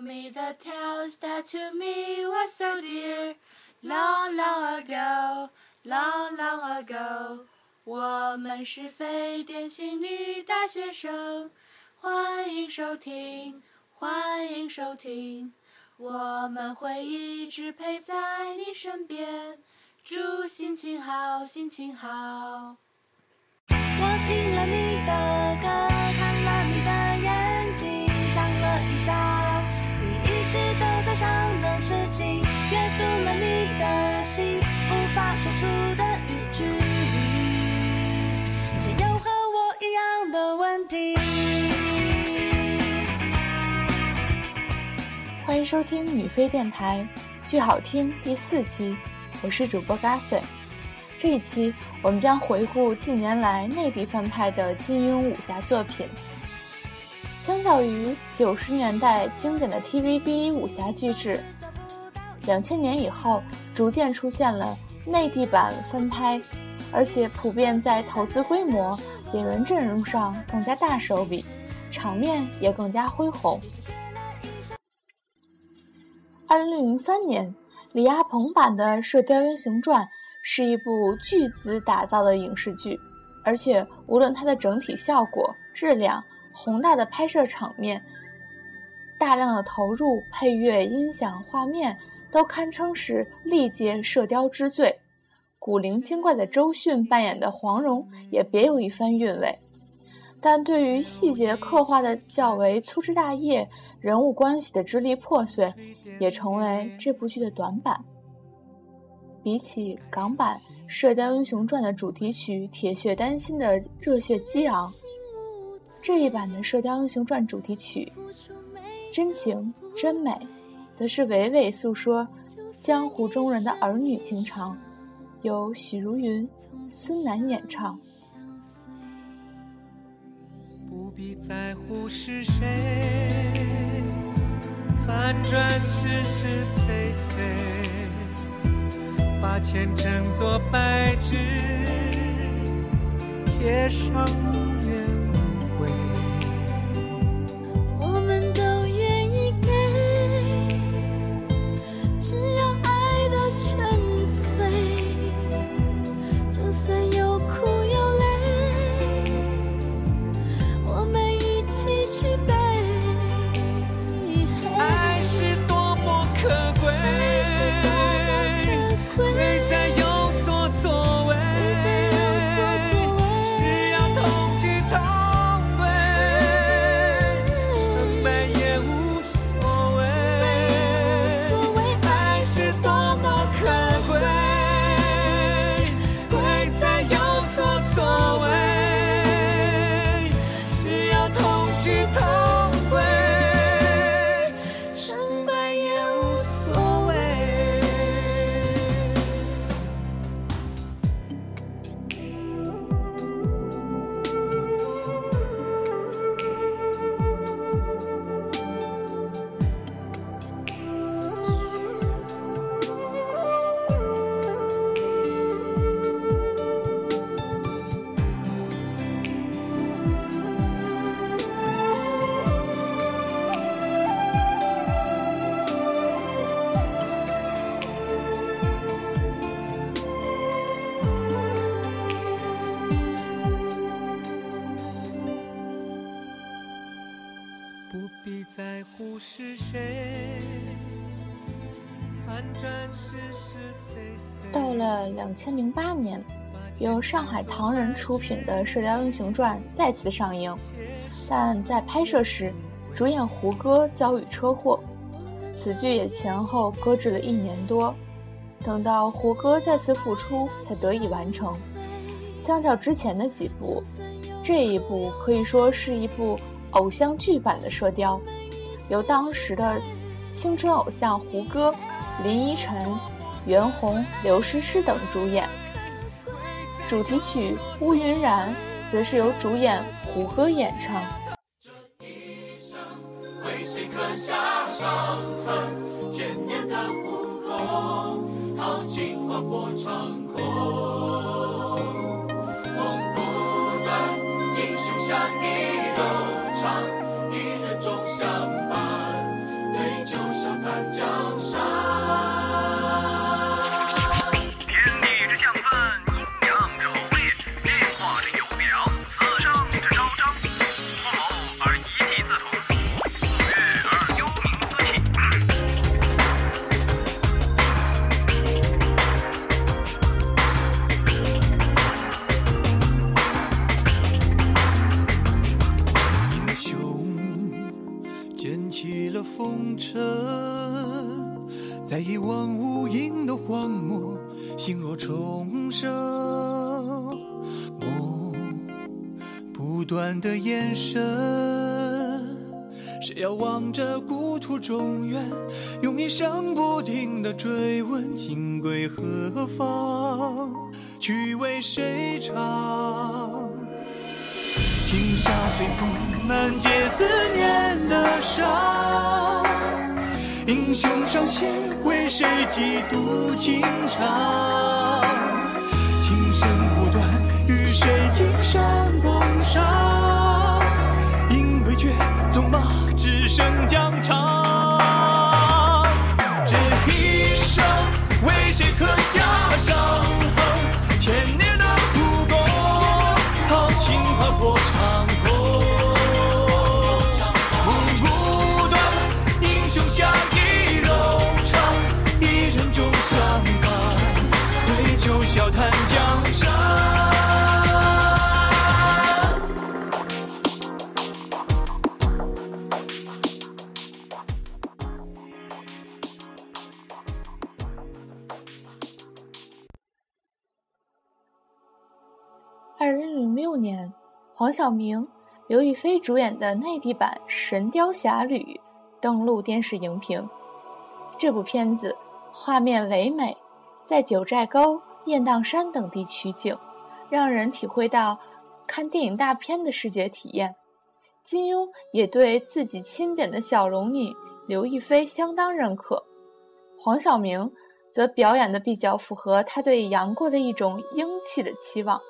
Tell me the tales that to me were so dear, long, long ago, long, long ago. 我们是非典型女大学生，欢迎收听，欢迎收听。我们会一直陪在你身边，祝心情好，心情好。我听了你的欢迎收听女飞电台，剧好听第四期，我是主播嘎碎。这一期我们将回顾近年来内地翻拍的金庸武侠作品。相较于九十年代经典的 TVB 武侠巨制，两千年以后逐渐出现了内地版翻拍，而且普遍在投资规模、演员阵容上更加大手笔，场面也更加恢宏。二零零三年，李亚鹏版的《射雕英雄传》。是一部巨资打造的影视剧，而且无论它的整体效果、质量、宏大的拍摄场面、大量的投入、配乐、音响、画面，都堪称是历届射雕之最。古灵精怪的周迅扮演的黄蓉也别有一番韵味，但对于细节刻画的较为粗枝大叶、人物关系的支离破碎，也成为这部剧的短板。比起港版《射雕英雄传》的主题曲《铁血丹心》的热血激昂，这一版的《射雕英雄传》主题曲《真情真美》，则是娓娓诉说江湖中人的儿女情长，由许茹芸、孙楠演唱。不必在乎是谁，反转是是非非。把前程做白纸，写上不必在乎是谁，反转是是非非。到了两千零八年，由上海唐人出品的《射雕英雄传》再次上映，但在拍摄时，主演胡歌遭遇车祸，此剧也前后搁置了一年多。等到胡歌再次复出，才得以完成。相较之前的几部，这一部可以说是一部偶像剧版的《射雕》，由当时的青春偶像胡歌、林依晨。袁弘、刘诗诗等主演，主题曲《乌云染》则是由主演胡歌演唱。为谁刻下伤痕？千年的武功，豪情划破长空。梦不断，英雄下地柔肠，一人终相红尘，在一望无垠的荒漠，心若重生。梦不断的延伸，谁要望着故土中原，用一生不停的追问，情归何方，去为谁唱？轻纱随风，难解思念的伤。英雄上线，为谁几度情长？琴声不断，与谁青山共赏？因为绝，纵马只剩疆场。黄晓明、刘亦菲主演的内地版《神雕侠侣》登陆电视荧屏。这部片子画面唯美，在九寨沟、雁荡山等地取景，让人体会到看电影大片的视觉体验。金庸也对自己钦点的小龙女刘亦菲相当认可，黄晓明则表演的比较符合他对杨过的一种英气的期望。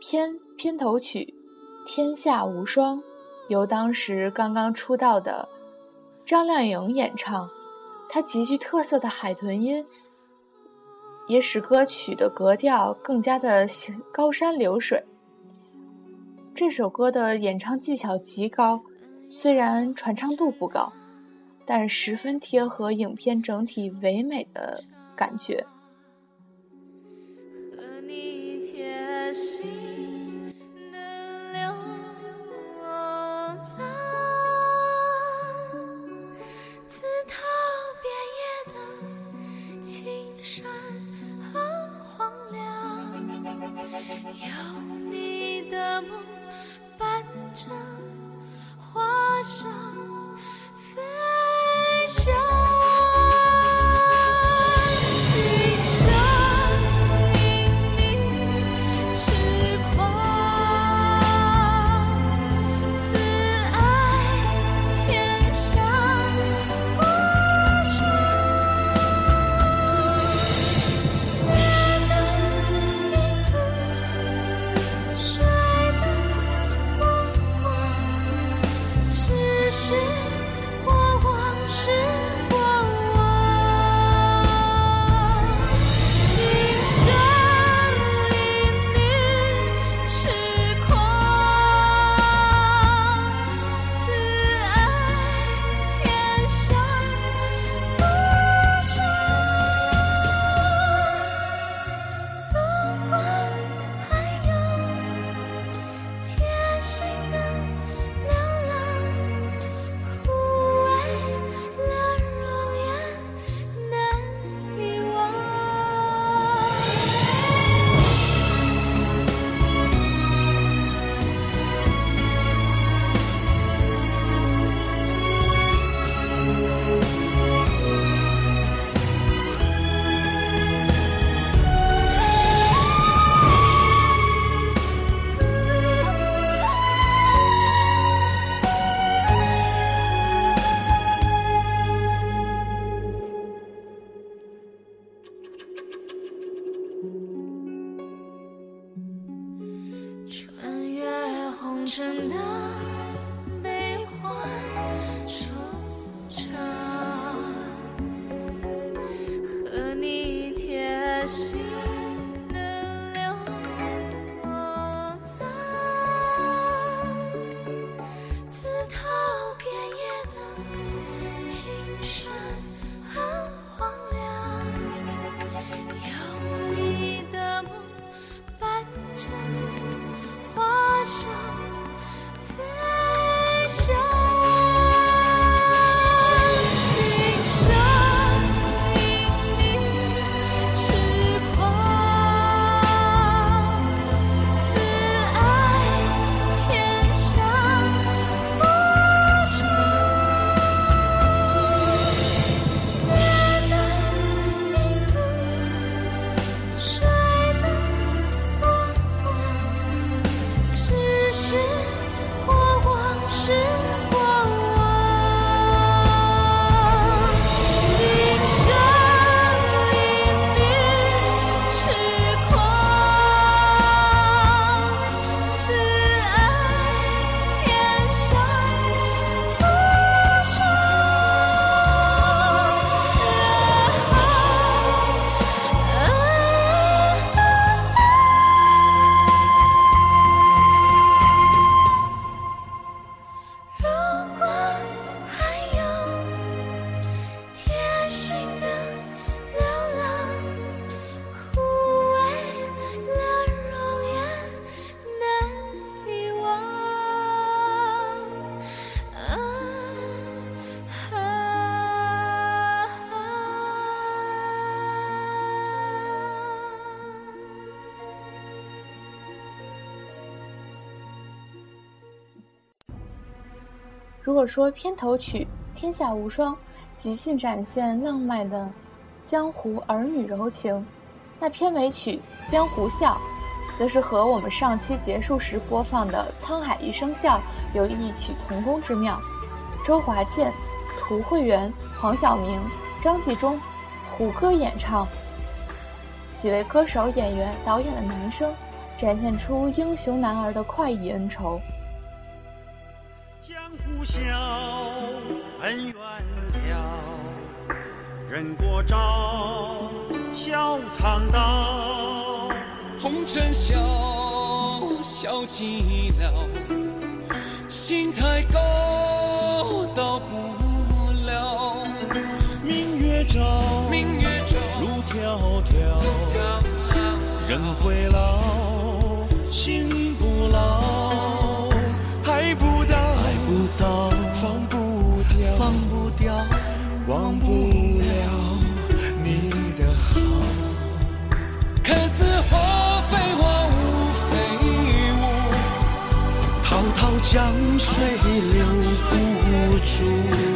片片头曲《天下无双》由当时刚刚出道的张靓颖演唱，她极具特色的海豚音也使歌曲的格调更加的高山流水。这首歌的演唱技巧极高，虽然传唱度不高，但十分贴合影片整体唯美的感觉。如果说片头曲《天下无双》即兴展现浪漫的江湖儿女柔情，那片尾曲《江湖笑》则是和我们上期结束时播放的《沧海一声笑》有异曲同工之妙。周华健、涂惠源、黄晓明、张纪中、胡歌演唱，几位歌手、演员、导演的男声，展现出英雄男儿的快意恩仇。江湖笑，恩怨了，人过招，笑藏刀。红尘笑，笑寂寥，心太高，留不住，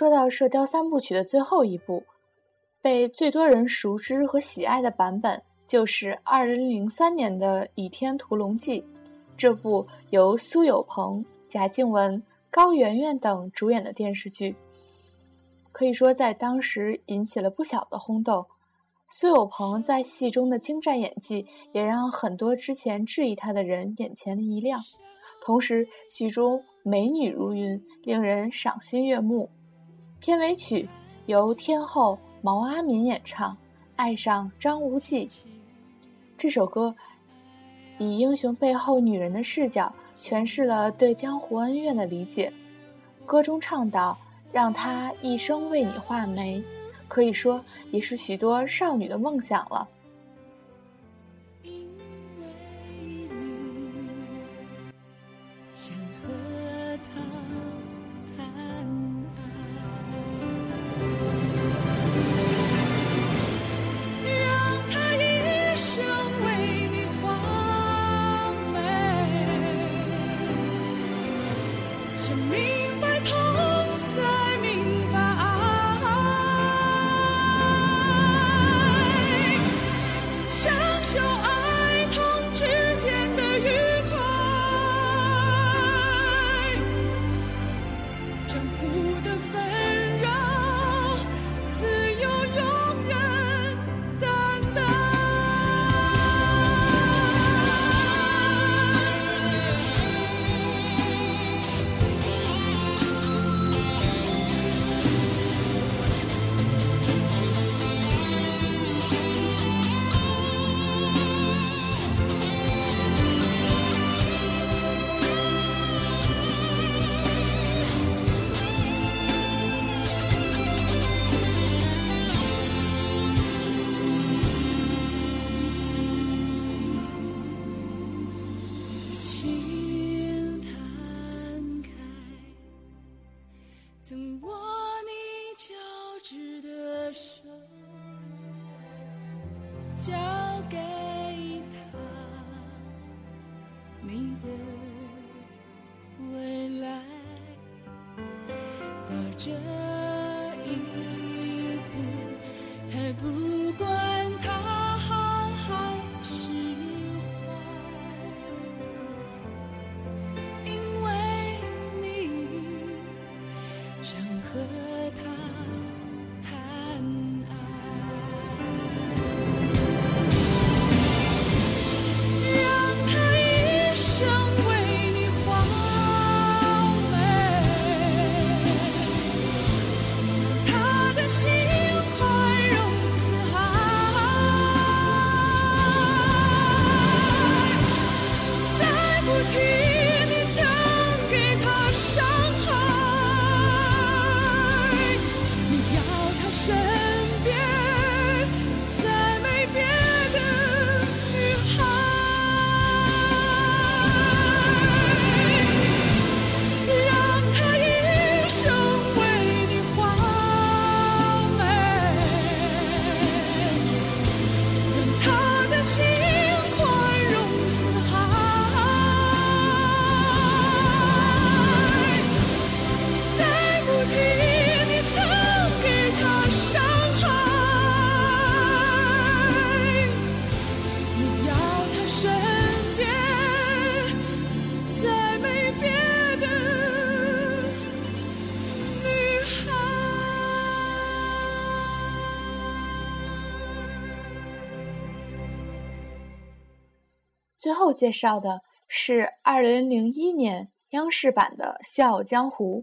说到《射雕三部曲》的最后一部，被最多人熟知和喜爱的版本，就是2003年的《倚天屠龙记》。这部由苏有朋、贾静雯、高圆圆等主演的电视剧，可以说在当时引起了不小的轰动。苏有朋在戏中的精湛演技，也让很多之前质疑他的人眼前一亮。同时，剧中美女如云，令人赏心悦目。片尾曲由天后毛阿敏演唱，《爱上张无忌》。这首歌以英雄背后女人的视角，诠释了对江湖恩怨的理解。歌中唱道：“让他一生为你画眉。”可以说，也是许多少女的梦想了。最介绍的是2001年央视版的《笑傲江湖》，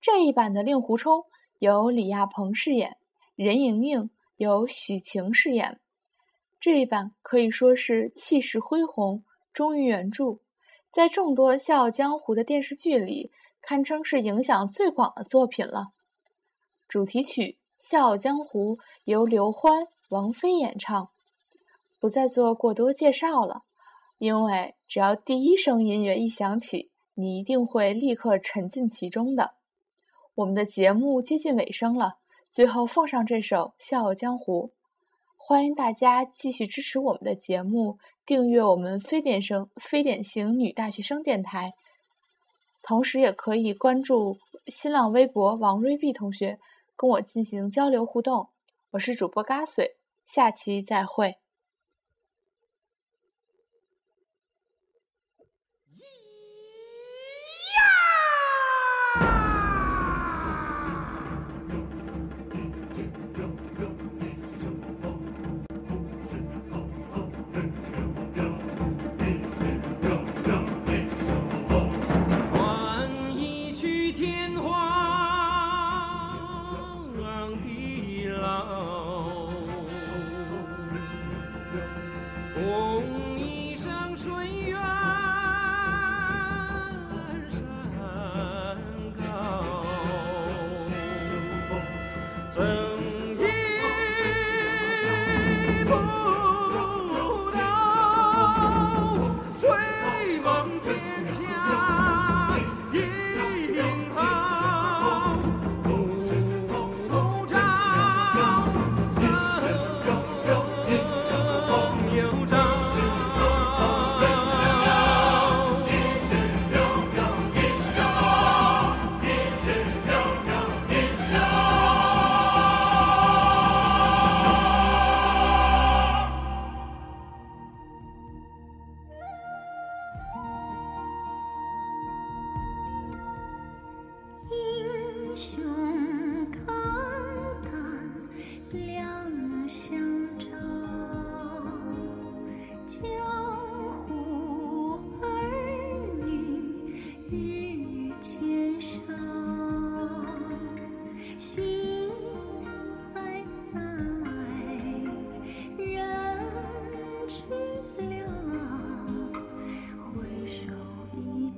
这一版的令狐冲由李亚鹏饰演，任盈盈由许晴饰演。这一版可以说是气势恢宏，忠于原著，在众多《笑傲江湖》的电视剧里，堪称是影响最广的作品了。主题曲《笑傲江湖》由刘欢、王菲演唱，不再做过多介绍了。因为只要第一声音乐一响起，你一定会立刻沉浸其中的。我们的节目接近尾声了，最后奉上这首《笑傲江湖》，欢迎大家继续支持我们的节目，订阅我们非典生非典型女大学生电台，同时也可以关注新浪微博王瑞碧同学，跟我进行交流互动。我是主播嘎岁，下期再会。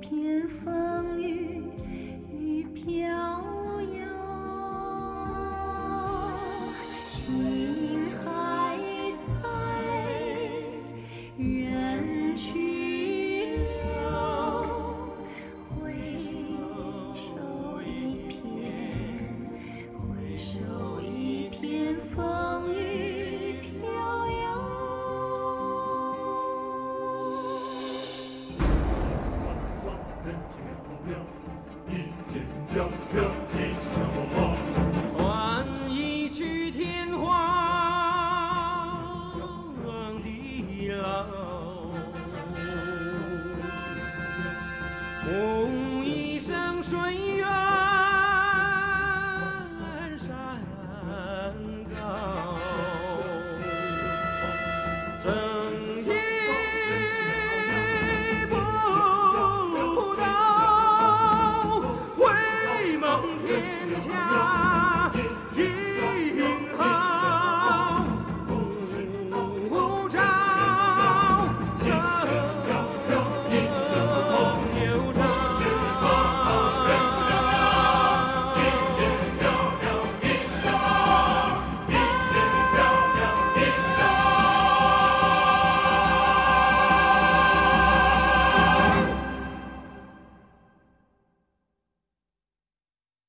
偏方 swing.